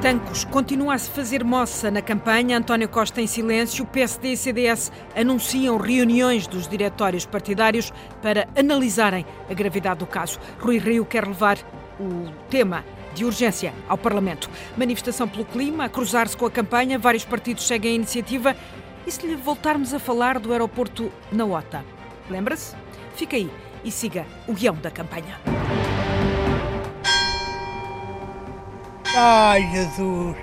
Tancos continua a se fazer moça na campanha. António Costa em silêncio. PSD e CDS anunciam reuniões dos diretórios partidários para analisarem a gravidade do caso. Rui Rio quer levar o tema de urgência ao Parlamento. Manifestação pelo clima, a cruzar-se com a campanha, vários partidos seguem a iniciativa. E se lhe voltarmos a falar do aeroporto na OTA? Lembra-se? Fica aí e siga o guião da campanha. Ai, Jesus!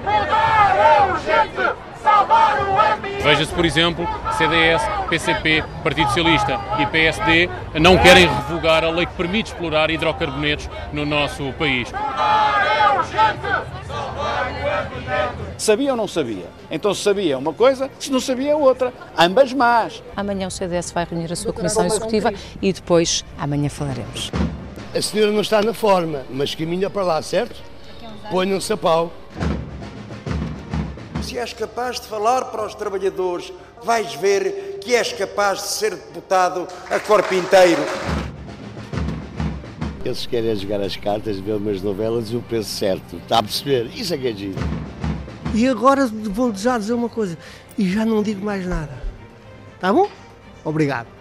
Mudar é urgente! Salvar o ambiente! Veja-se, por exemplo, CDS, PCP, Partido Socialista e PSD não querem revogar a lei que permite explorar hidrocarbonetos no nosso país. Mudar é urgente! Salvar o ambiente! Sabia ou não sabia? Então se sabia uma coisa, se não sabia outra. Ambas más. Amanhã o CDS vai reunir a sua Comissão Executiva e depois amanhã falaremos. A senhora não está na forma, mas caminha para lá, certo? Ponham-se a pau. Se és capaz de falar para os trabalhadores, vais ver que és capaz de ser deputado a corpo inteiro. Eles querem jogar as cartas, ver umas novelas e o preço certo. Está a perceber? Isso é que é giro. E agora vou já dizer uma coisa. E já não digo mais nada. Tá bom? Obrigado.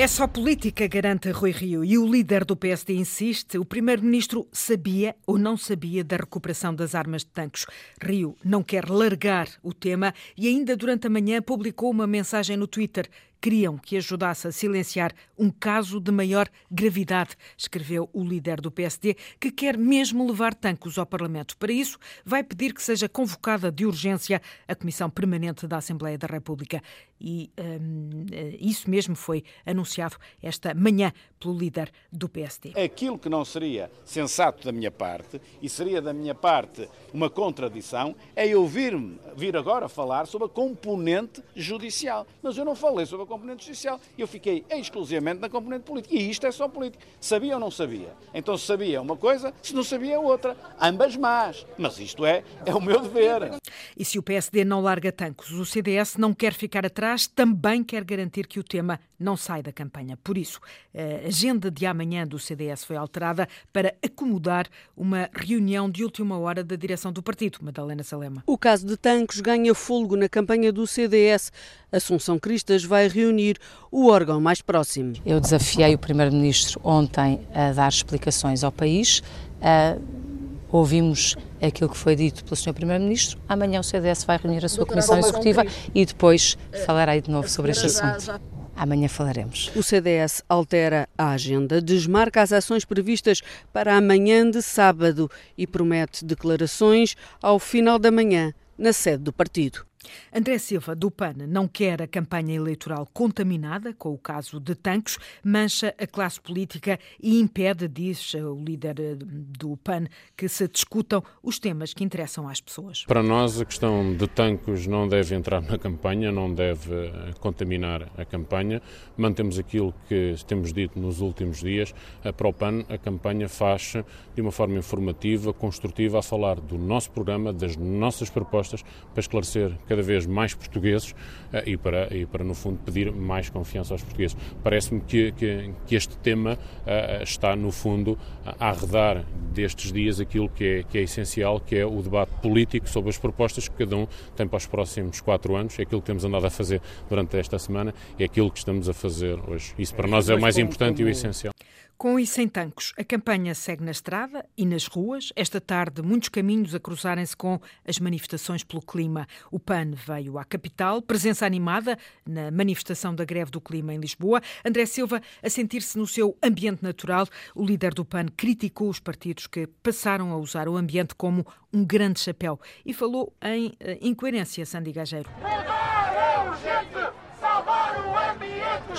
É só política, garante Rui Rio. E o líder do PSD insiste: o primeiro-ministro sabia ou não sabia da recuperação das armas de tanques. Rio não quer largar o tema e, ainda durante a manhã, publicou uma mensagem no Twitter. Queriam que ajudasse a silenciar um caso de maior gravidade, escreveu o líder do PSD, que quer mesmo levar tanques ao Parlamento. Para isso, vai pedir que seja convocada de urgência a Comissão Permanente da Assembleia da República. E hum, isso mesmo foi anunciado esta manhã pelo líder do PSD. Aquilo que não seria sensato da minha parte, e seria da minha parte uma contradição, é eu vir, vir agora falar sobre a componente judicial. Mas eu não falei sobre a componente judicial, eu fiquei exclusivamente na componente política. E isto é só político. Sabia ou não sabia? Então se sabia uma coisa, se não sabia outra. Ambas más. Mas isto é, é o meu dever. E se o PSD não larga tancos, o CDS não quer ficar atrás, também quer garantir que o tema não sai da campanha. Por isso, a agenda de amanhã do CDS foi alterada para acomodar uma reunião de última hora da direção do partido. Madalena Salema. O caso de Tancos ganha fôlego na campanha do CDS. Assunção Cristas vai reunir o órgão mais próximo. Eu desafiei o Primeiro-Ministro ontem a dar explicações ao país. Uh, ouvimos aquilo que foi dito pelo Sr. Primeiro-Ministro. Amanhã o CDS vai reunir a sua Comissão Executiva e depois falarei de novo sobre este assunto. Amanhã falaremos. O CDS altera a agenda, desmarca as ações previstas para amanhã de sábado e promete declarações ao final da manhã na sede do partido. André Silva, do PAN, não quer a campanha eleitoral contaminada com o caso de Tancos, mancha a classe política e impede, diz o líder eh, do PAN, que se discutam os temas que interessam às pessoas. Para nós, a questão de Tancos não deve entrar na campanha, não deve eh, contaminar a campanha. Mantemos aquilo que temos dito nos últimos dias. Para o PAN, a campanha faz de uma forma informativa, construtiva, a falar do nosso programa, das nossas propostas, para esclarecer cada vez mais portugueses uh, e, para, e para, no fundo, pedir mais confiança aos portugueses. Parece-me que, que, que, este tema uh, está, no fundo, a arredar destes dias aquilo que é, que é essencial, que é o debate político sobre as propostas que cada um tem para os próximos quatro anos, é aquilo que temos andado a fazer durante esta semana, é aquilo que estamos a fazer hoje. Isso para nós é o mais importante e o essencial. Com e sem tancos, a campanha segue na estrada e nas ruas. Esta tarde, muitos caminhos a cruzarem-se com as manifestações pelo clima. O PAN veio à capital, presença animada na manifestação da greve do clima em Lisboa. André Silva, a sentir-se no seu ambiente natural, o líder do PAN criticou os partidos que passaram a usar o ambiente como um grande chapéu e falou em uh, incoerência, Sandy Gageiro.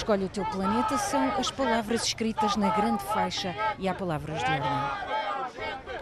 Escolhe o teu planeta são as palavras escritas na grande faixa e há palavras de ordem.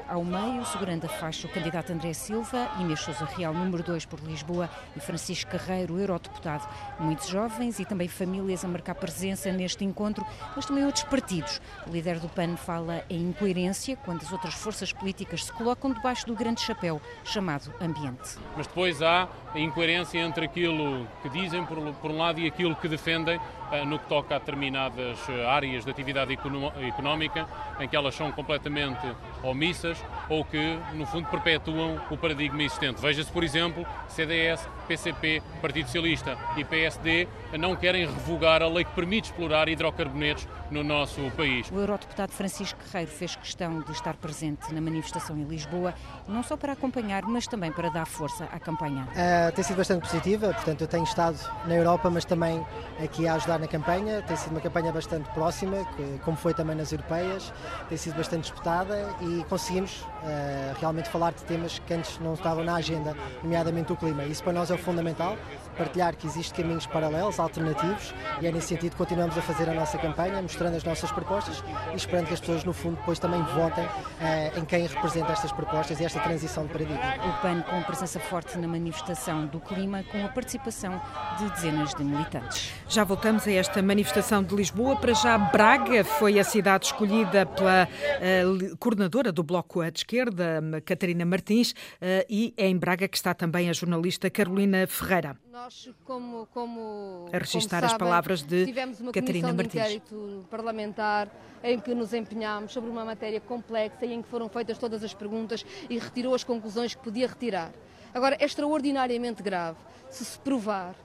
Ao meio, segurando a faixa, o candidato André Silva, Inês Sousa Real, número 2 por Lisboa, e Francisco Carreiro, eurodeputado. Muitos jovens e também famílias a marcar presença neste encontro, mas também outros partidos. O líder do PAN fala em incoerência quando as outras forças políticas se colocam debaixo do grande chapéu chamado ambiente. Mas depois há a incoerência entre aquilo que dizem por um lado e aquilo que defendem no que toca a determinadas áreas de atividade económica, em que elas são completamente omissas ou que, no fundo, perpetuam o paradigma existente. Veja-se, por exemplo, CDS, PCP, Partido Socialista e PSD não querem revogar a lei que permite explorar hidrocarbonetos no nosso país. O eurodeputado Francisco Guerreiro fez questão de estar presente na manifestação em Lisboa, não só para acompanhar, mas também para dar força à campanha. Uh, tem sido bastante positiva, portanto, eu tenho estado na Europa, mas também aqui a ajudar na campanha. Tem sido uma campanha bastante próxima, como foi também nas europeias, tem sido bastante disputada e conseguimos uh, realmente falar de temas que antes não estavam na agenda, nomeadamente o clima. Isso para nós é fundamental, partilhar que existem caminhos paralelos, alternativos, e é nesse sentido que continuamos a fazer a nossa campanha, mostrando as nossas propostas e esperando que as pessoas, no fundo, depois também votem uh, em quem representa estas propostas e esta transição de paradigma. O PAN com presença forte na manifestação do clima, com a participação de dezenas de militantes. Já voltamos a esta manifestação de Lisboa. Para já, Braga foi a cidade escolhida pela uh, coordenadora do Bloco de Esquerda, Catarina Martins, uh, e é em Braga que está também a jornalista Carolina Ferreira. Nós, como, como a registrar as palavras de tivemos uma Catarina Martins. de inquérito parlamentar em que nos empenhámos sobre uma matéria complexa e em que foram feitas todas as perguntas e retirou as conclusões que podia retirar. Agora, é extraordinariamente grave se se provar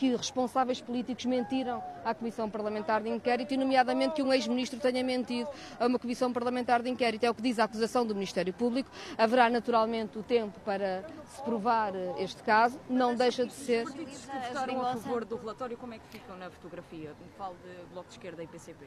que responsáveis políticos mentiram à Comissão Parlamentar de Inquérito e, nomeadamente, que um ex-ministro tenha mentido a uma Comissão Parlamentar de Inquérito. É o que diz a acusação do Ministério Público. Haverá, naturalmente, o tempo para se provar eh, este caso. Não deixa de ser. Os partidos que votaram a favor do relatório, como é que ficam na fotografia? Falo de Bloco de Esquerda e PCP.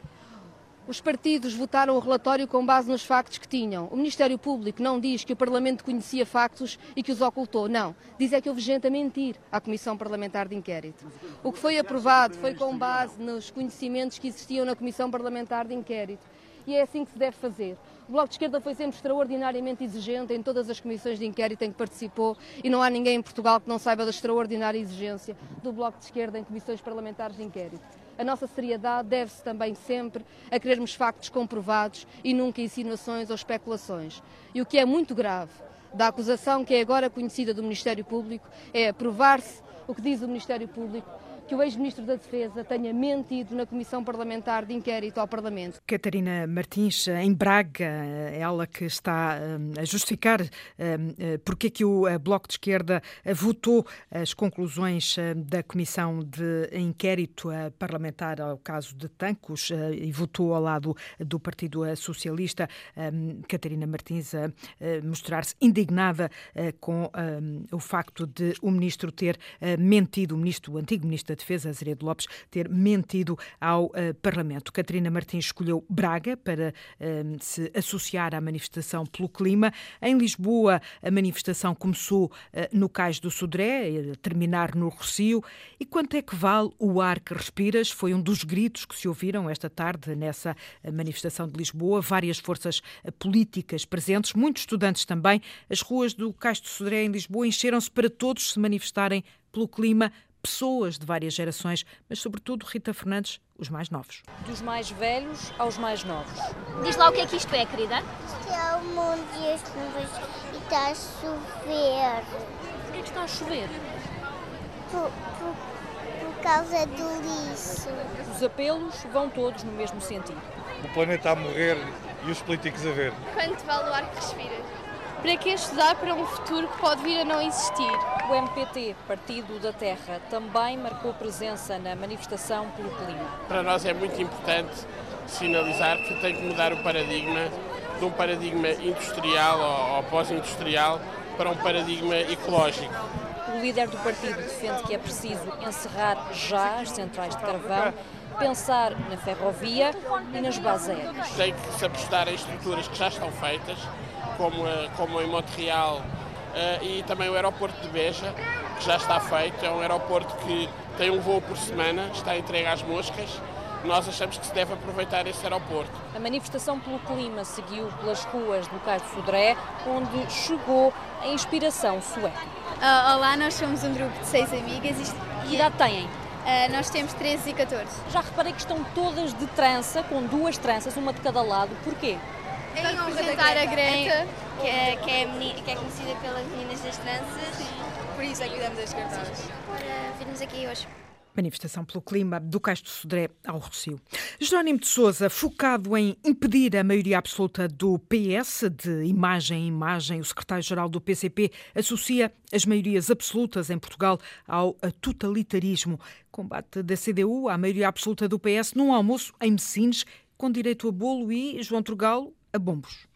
Os partidos votaram o relatório com base nos factos que tinham. O Ministério Público não diz que o Parlamento conhecia factos e que os ocultou. Não. Diz é que houve gente a mentir à Comissão Parlamentar de Inquérito. O que foi aprovado foi com base nos conhecimentos que existiam na Comissão Parlamentar de Inquérito. E é assim que se deve fazer. O Bloco de Esquerda foi sempre extraordinariamente exigente em todas as comissões de inquérito em que participou e não há ninguém em Portugal que não saiba da extraordinária exigência do Bloco de Esquerda em comissões parlamentares de inquérito. A nossa seriedade deve-se também sempre a querermos factos comprovados e nunca insinuações ou especulações. E o que é muito grave da acusação que é agora conhecida do Ministério Público é provar-se o que diz o Ministério Público que o ex-ministro da Defesa tenha mentido na Comissão Parlamentar de Inquérito ao Parlamento. Catarina Martins, em Braga, ela que está hum, a justificar hum, eh, porque que o eh, Bloco de Esquerda votou as conclusões hum, da Comissão de Inquérito Parlamentar ao caso de Tancos e votou ao lado do Partido Socialista. Catarina Martins a mostrar-se indignada com o facto de o ministro ter mentido, o ministro, o antigo ministro da Defesa, Azeredo Lopes, ter mentido ao uh, Parlamento. Catarina Martins escolheu Braga para uh, se associar à manifestação pelo clima. Em Lisboa, a manifestação começou uh, no Cais do Sodré, terminar no Rocio. E quanto é que vale o ar que respiras? Foi um dos gritos que se ouviram esta tarde nessa manifestação de Lisboa. Várias forças políticas presentes, muitos estudantes também. As ruas do Cais do Sodré em Lisboa encheram-se para todos se manifestarem pelo clima, pessoas de várias gerações, mas sobretudo Rita Fernandes, os mais novos. Dos mais velhos aos mais novos. Diz lá o que é que isto é, querida. Isto é o mundo e as nuvens e está a chover. Porquê que está a chover? Por, por, por causa do lixo. Os apelos vão todos no mesmo sentido. O planeta a morrer e os políticos a ver. Quanto vale o ar que respiras? Para que estudar para um futuro que pode vir a não existir? O MPT, Partido da Terra, também marcou presença na manifestação pelo clima. Para nós é muito importante sinalizar que tem que mudar o paradigma de um paradigma industrial ou, ou pós-industrial para um paradigma ecológico. O líder do partido defende que é preciso encerrar já as centrais de carvão pensar na ferrovia e nas bases aéreas. Tem que se apostar em estruturas que já estão feitas, como, como em Montreal e também o aeroporto de Beja, que já está feito. É um aeroporto que tem um voo por semana, está entregue às moscas. Nós achamos que se deve aproveitar esse aeroporto. A manifestação pelo clima seguiu pelas ruas do Cais de Sodré, onde chegou a inspiração sueca. Uh, olá, nós somos um grupo de seis amigas. Isto... Que idade têm? Uh, nós temos 13 e 14. Já reparei que estão todas de trança, com duas tranças, uma de cada lado. Porquê? em representar a Greta, que é, que, é menina, que é conhecida pelas meninas das tranças. Por isso é que cuidamos das cartazes. Para virmos aqui hoje. Manifestação pelo clima do Cais do Sodré ao Rocio. Jerónimo de Sousa, focado em impedir a maioria absoluta do PS, de imagem em imagem, o secretário-geral do PCP associa as maiorias absolutas em Portugal ao totalitarismo. Combate da CDU à maioria absoluta do PS num almoço em Messines, com direito a bolo e, João Trugalo, a bombos.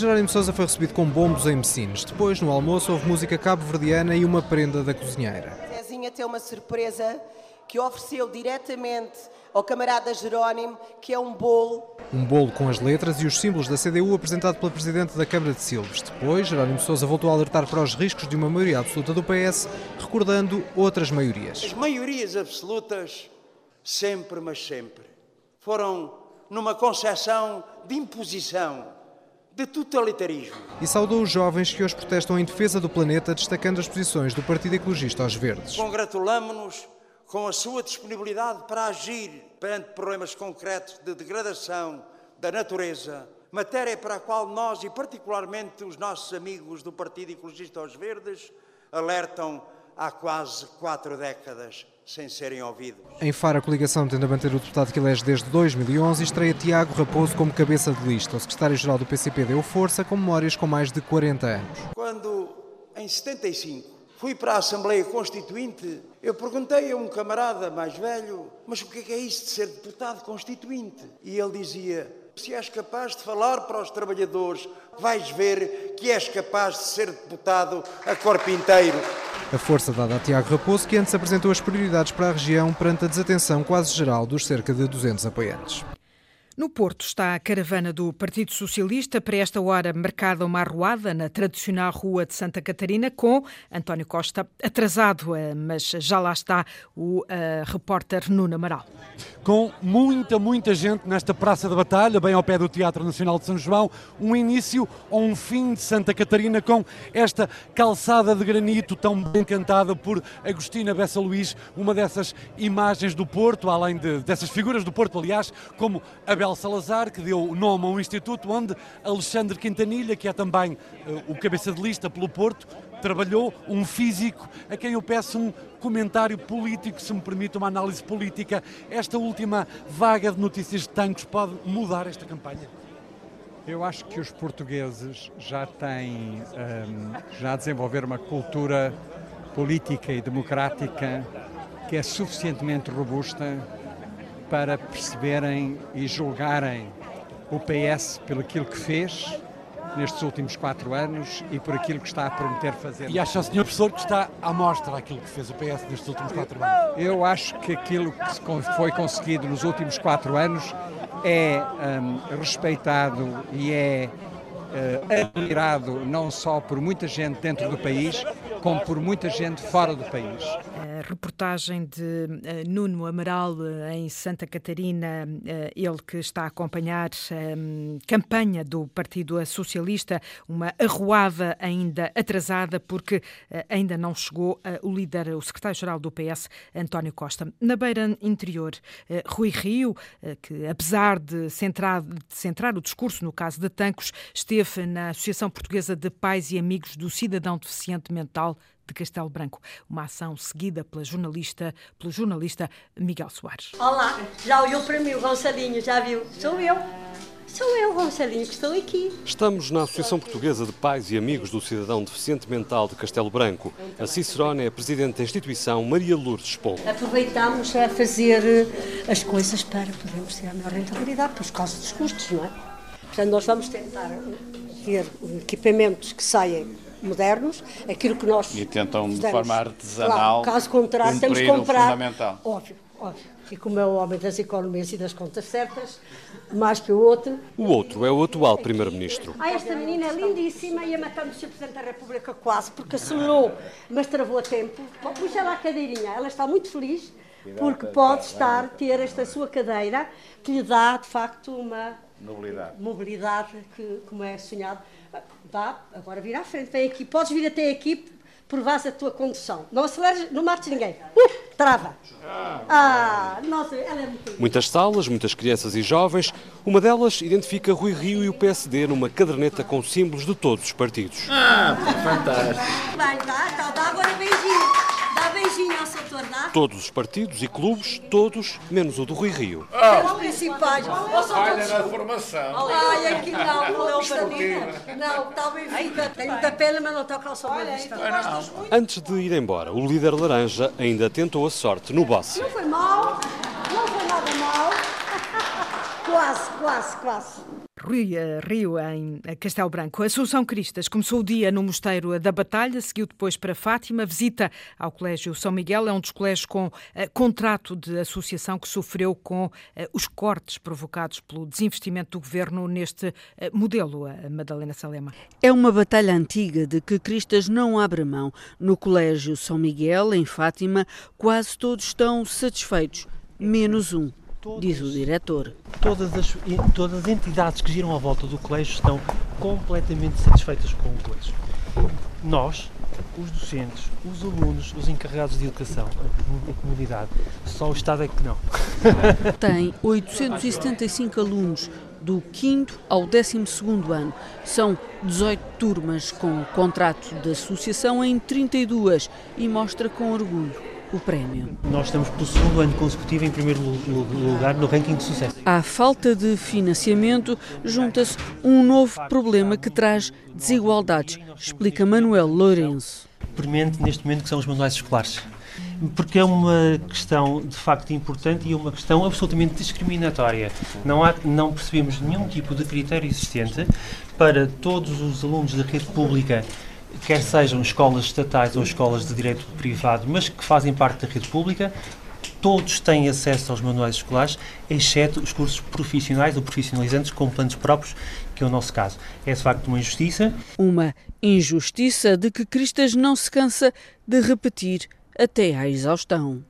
Jerónimo Sousa foi recebido com bombos em Messines. Depois, no almoço, houve música cabo-verdiana e uma prenda da cozinheira. Zezinha tem uma surpresa que ofereceu diretamente ao camarada Jerónimo, que é um bolo. Um bolo com as letras e os símbolos da CDU apresentado pela Presidente da Câmara de Silves. Depois, Jerónimo Sousa voltou a alertar para os riscos de uma maioria absoluta do PS, recordando outras maiorias. As maiorias absolutas, sempre, mas sempre, foram numa concepção de imposição de totalitarismo. E saudou os jovens que hoje protestam em defesa do planeta, destacando as posições do Partido Ecologista aos Verdes. Congratulamos-nos com a sua disponibilidade para agir perante problemas concretos de degradação da natureza, matéria para a qual nós, e particularmente os nossos amigos do Partido Ecologista aos Verdes, alertam há quase quatro décadas sem serem ouvidos. Em Faro, a coligação tende a manter o deputado que elege desde 2011 e estreia Tiago Raposo como cabeça de lista. O secretário-geral do PCP deu força com memórias com mais de 40 anos. Quando, em 75, fui para a Assembleia Constituinte, eu perguntei a um camarada mais velho, mas o que é isso de ser deputado constituinte? E ele dizia, se és capaz de falar para os trabalhadores, vais ver que és capaz de ser deputado a corpo inteiro. A força dada a Tiago Raposo, que antes apresentou as prioridades para a região perante a desatenção quase geral dos cerca de 200 apoiantes. No Porto está a caravana do Partido Socialista, para esta hora marcada uma arruada na tradicional Rua de Santa Catarina, com António Costa atrasado, eh, mas já lá está o uh, repórter Nuno Amaral. Com muita, muita gente nesta Praça da Batalha, bem ao pé do Teatro Nacional de São João, um início ou um fim de Santa Catarina com esta calçada de granito tão bem cantada por Agostina Bessa Luís, uma dessas imagens do Porto, além de, dessas figuras do Porto, aliás, como Abel Manuel Salazar, que deu nome a um instituto onde Alexandre Quintanilha, que é também uh, o cabeça de lista pelo Porto, trabalhou, um físico, a quem eu peço um comentário político, se me permite uma análise política. Esta última vaga de notícias de tanques pode mudar esta campanha? Eu acho que os portugueses já têm, um, ehm, já desenvolveram uma cultura política e democrática que é suficientemente robusta para perceberem e julgarem o PS pelo aquilo que fez nestes últimos quatro anos e por aquilo que está a prometer fazer. E acha o senhor professor que está à mostra aquilo que fez o PS nestes últimos quatro anos? Eu acho que aquilo que foi conseguido nos últimos quatro anos é um, respeitado e é uh, admirado não só por muita gente dentro do país, como por muita gente fora do país. Reportagem de uh, Nuno Amaral uh, em Santa Catarina, uh, ele que está a acompanhar a um, campanha do Partido Socialista, uma arruada ainda atrasada, porque ainda não chegou o líder, o secretário-geral do PS, António Costa. Na beira interior, Rui Rio, que apesar de centrar, de centrar o discurso no caso de Tancos, esteve na Associação Portuguesa de Pais e Amigos do Cidadão Deficiente Mental de Castelo Branco, uma ação seguida pela jornalista, pelo jornalista Miguel Soares. Olá, já olhou para mim o Gonçalinho, já viu? Sou eu. Sou eu, Gonçalinho, que estou aqui. Estamos na Associação Portuguesa de Pais e Amigos do Cidadão Deficiente Mental de Castelo Branco. A Cicerone é a presidente da instituição Maria Lourdes Spol. Aproveitamos a fazer eh, as coisas para podermos ter a maior rentabilidade, por causa dos custos, não é? Portanto, nós vamos tentar ter equipamentos que saem modernos, aquilo que nós. E tentam de forma artesanal. Claro, caso contrário, temos que comprar. fundamental. Óbvio, óbvio. E como é o homem das economias e das contas certas, mais que o outro. O outro é o atual Primeiro-Ministro. Ah, esta menina é lindíssima, ia matando o Sr. Presidente da República quase, porque acelerou, mas travou a tempo. Puxa lá a cadeirinha, ela está muito feliz, porque pode estar, ter esta sua cadeira, que lhe dá, de facto, uma mobilidade, mobilidade que, como é sonhado. Vá, agora vira à frente, vem aqui. Podes vir até aqui, provares a tua condução. Não aceleres, não mates ninguém. Uh, Trava. Ah, nossa, ela é muito Muitas salas, muitas crianças e jovens. Uma delas identifica Rui Rio e o PSD numa caderneta com símbolos de todos os partidos. Ah, fantástico. Vai, dá, tá, dá agora beijinho. Dá beijinho ao setor, dá? Todos os partidos e clubes, todos, menos o do Rui Rio. Os principais. Ou são Olha todos- na formação. Ai, aqui não, não é o Benfica. Não, está o Benfica. Tem muita pena, mas não toca ao São Benfica. Antes de ir embora, o líder laranja ainda tentou a sorte no bosse. Não foi mal, não foi nada mal. Quase, quase, quase. Rui eh, Rio, em eh, Castelo Branco. A Assunção Cristas começou o dia no Mosteiro da Batalha, seguiu depois para Fátima. Visita ao Colégio São Miguel, é um dos colégios com eh, contrato de associação que sofreu com os cortes provocados pelo desinvestimento do governo neste modelo, Madalena Salema. É uma batalha antiga de que Cristas não abre mão. No Colégio São Miguel, em Fátima, quase todos estão satisfeitos, menos um, diz o diretor. Todas as, todas as entidades que giram à volta do colégio estão completamente satisfeitas com o colégio. Nós, os docentes, os alunos, os encarregados de educação, a comunidade, só o Estado é que não. Tem 875 alunos do 5 ao 12 ano. São 18 turmas com contrato de associação em 32 e mostra com orgulho o prémio. Nós estamos pelo segundo ano consecutivo em primeiro lu- lu- lugar no ranking de sucesso. À falta de financiamento, junta-se um novo problema que traz desigualdades, explica Manuel Lourenço. premente neste momento que são os manuais escolares. Porque é uma questão de facto importante e é uma questão absolutamente discriminatória. Não, há, não percebemos nenhum tipo de critério existente para todos os alunos da rede pública, quer sejam escolas estatais ou escolas de direito privado, mas que fazem parte da rede pública, todos têm acesso aos manuais escolares, exceto os cursos profissionais ou profissionalizantes com planos próprios, que é o nosso caso. É de facto uma injustiça. Uma injustiça de que Cristas não se cansa de repetir até à exaustão.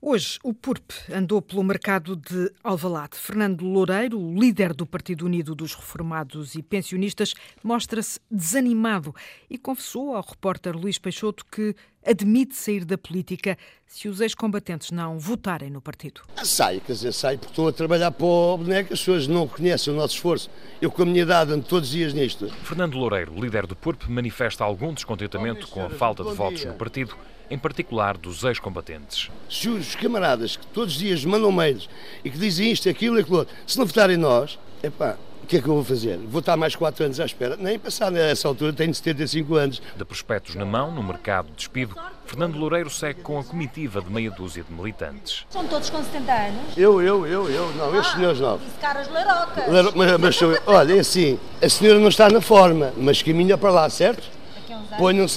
Hoje, o PURP andou pelo mercado de Alvalade. Fernando Loureiro, líder do Partido Unido dos Reformados e Pensionistas, mostra-se desanimado e confessou ao repórter Luís Peixoto que admite sair da política se os ex-combatentes não votarem no partido. Sai, quer dizer, sai porque estou a trabalhar para o boneco, as pessoas não conhecem o nosso esforço. Eu, com a minha idade, ando todos os dias nisto. Fernando Loureiro, líder do PURP, manifesta algum descontentamento com a falta de votos no partido, em particular dos ex-combatentes. Se os camaradas que todos os dias mandam mails e que dizem isto, aquilo e aquilo outro, se não votarem nós, epá, o que é que eu vou fazer? Vou estar mais 4 anos à espera? Nem passar nessa altura, tenho 75 anos. De prospectos na mão, no mercado de despido, Fernando Loureiro segue com a comitiva de meia dúzia de militantes. São todos com 70 anos? Eu, eu, eu, eu, não, estes senhores não. Disse caras larocas. Mas, mas, mas sou eu. olha, é assim, a senhora não está na forma, mas caminha para lá, certo? Daqui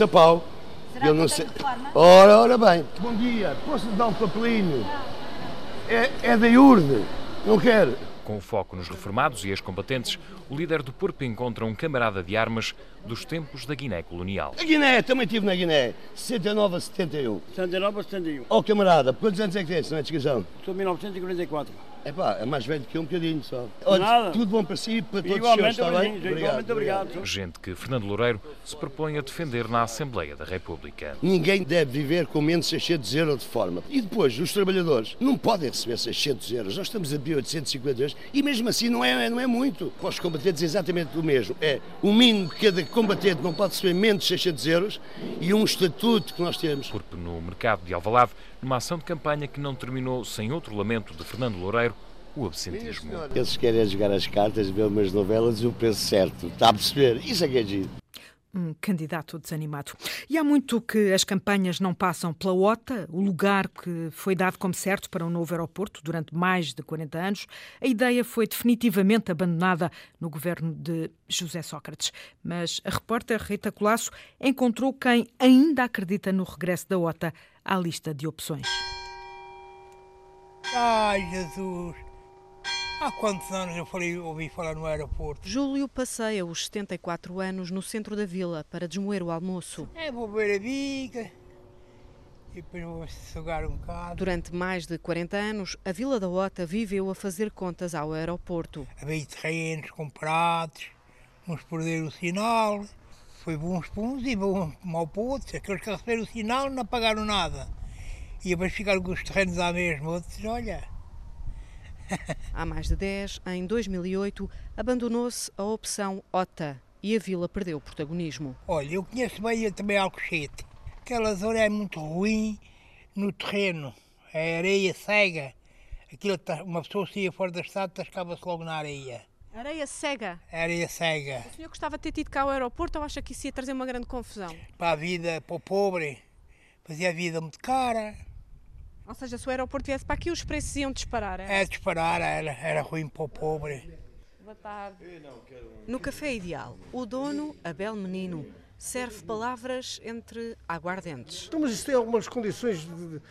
a pau. Será Eu que não sei. Ora, ora bem. Bom dia, posso lhe dar um papelinho? É, é da IURD, não quero. Com foco nos reformados e ex-combatentes, o líder do PURP encontra um camarada de armas dos tempos da Guiné colonial. A Guiné, também estive na Guiné, 69 a 71. 79 a 71. Ó camarada, quantos anos é que tens, não é descrição? Sou 1944. É pá, é mais velho que eu um bocadinho só. Nada. tudo bom para si e para todos Igualmente, os senhores, está bem? igualmente, igualmente, obrigado. Gente que Fernando Loureiro se propõe a defender na Assembleia da República. Ninguém deve viver com menos 600 euros de forma. E depois, os trabalhadores não podem receber 600 euros. Nós estamos a pedir 850 euros e mesmo assim não é, não é muito. Para os combatentes é exatamente o mesmo. É o mínimo que cada combatente não pode receber menos de 600 euros e um estatuto que nós temos. PURP no mercado de Alvalade, numa ação de campanha que não terminou sem outro lamento de Fernando Loureiro, o absentismo. Eles querem jogar as cartas, ver umas novelas e o preço certo. Está a perceber? Isso é que é giro. Um candidato desanimado. E há muito que as campanhas não passam pela OTA, o lugar que foi dado como certo para um novo aeroporto durante mais de 40 anos. A ideia foi definitivamente abandonada no governo de José Sócrates. Mas a repórter Rita Colasso encontrou quem ainda acredita no regresso da OTA à lista de opções. Ai, Jesus! Há quantos anos eu falei, ouvi falar no aeroporto? Júlio passeia os 74 anos no centro da vila para desmoer o almoço. É, vou beber a bica e depois vou sugar um bocado. Durante mais de 40 anos, a Vila da Ota viveu a fazer contas ao aeroporto. Havia terrenos comprados, uns perderam o sinal, foi bons para uns e bons mal para outros. Aqueles que receberam o sinal não pagaram nada. E depois ficaram com os terrenos à mesma. Outros, olha. Há mais de 10, em 2008, abandonou-se a opção OTA e a vila perdeu o protagonismo. Olha, eu conheço bem também Alcochete. Aquela zona é muito ruim no terreno. É areia cega. Aquilo, tá, uma pessoa saía fora da estrada, tascava-se logo na areia. Areia cega? Areia cega. O senhor gostava de ter tido cá ao aeroporto ou acha que isso ia trazer uma grande confusão? Para a vida, para o pobre, fazia a vida muito cara. Ou seja, se o aeroporto viesse para aqui, os preços iam disparar, é? É, disparar, era, era ruim para o pobre. Boa tarde. No Café Ideal, o dono, Abel Menino, serve palavras entre aguardentes. Então, mas isso tem algumas condições de, de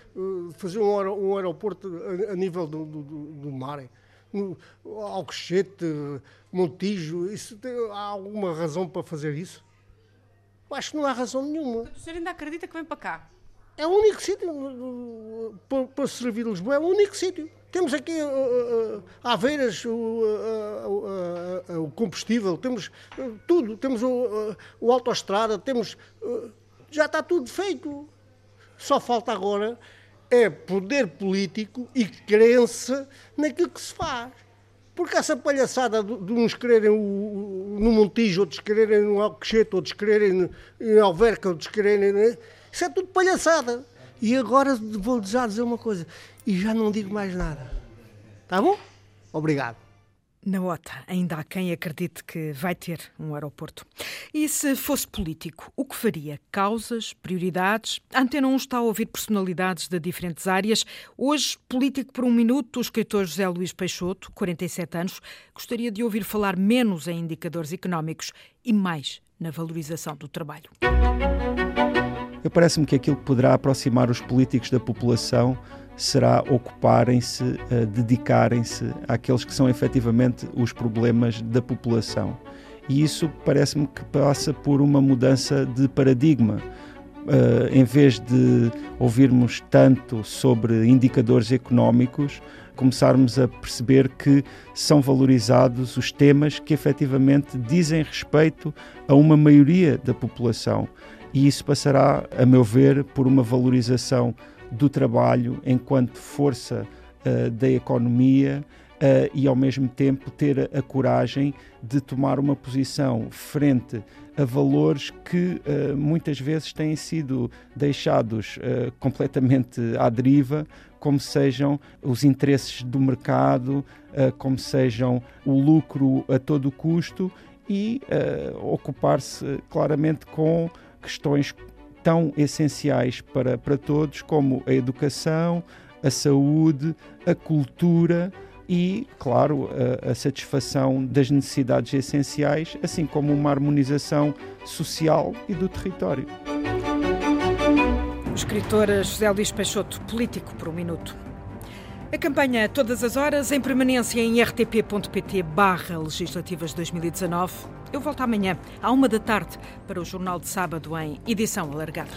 fazer um, aer um aeroporto a, a nível do, do, do mar. Alcochete, Montijo, isso há alguma razão para fazer isso? Eu acho que não há razão nenhuma. O senhor ainda acredita que vem para cá? É o único sítio para, para servir Lisboa, é o único sítio. Temos aqui uh, uh, Aveiras, o, uh, o, combustível, temos tudo, temos o, o autoestrada, temos. já está tudo feito. Só falta agora é poder político e crença naquilo que se faz. Porque essa palhaçada de, uns quererem no Montijo, outros quererem no Alcochete, outros quererem em Alverca, outros quererem. Isso é tudo palhaçada. E agora vou já dizer uma coisa, e já não digo mais nada. Tá bom? Obrigado. Na OTA, ainda há quem acredite que vai ter um aeroporto. E se fosse político, o que faria? Causas, prioridades? A Antena 1 está a ouvir personalidades de diferentes áreas. Hoje, político por um minuto, o escritor José Luís Peixoto, 47 anos, gostaria de ouvir falar menos em indicadores económicos e mais na valorização do trabalho. Eu parece-me que aquilo que poderá aproximar os políticos da população será ocuparem-se, uh, dedicarem-se àqueles que são efetivamente os problemas da população. E isso parece-me que passa por uma mudança de paradigma. Uh, em vez de ouvirmos tanto sobre indicadores económicos, começarmos a perceber que são valorizados os temas que efetivamente dizem respeito a uma maioria da população. E isso passará, a meu ver, por uma valorização do trabalho enquanto força uh, da economia uh, e, ao mesmo tempo, ter a, coragem de tomar uma posição frente a valores que uh, muitas vezes têm sido deixados completamente à deriva, como sejam os interesses do mercado, como sejam o lucro a todo custo e ocupar-se claramente com questões tão essenciais para, para todos como a educação, a saúde, a cultura e, claro, a, a, satisfação das necessidades essenciais, assim como uma harmonização social e do território. Escritora José Luís Peixoto, político por um minuto. A campanha Todas as Horas, em permanência em rtp.pt barra legislativas 2019. Eu volto amanhã, à uma da tarde, para o Jornal de Sábado, em edição alargada.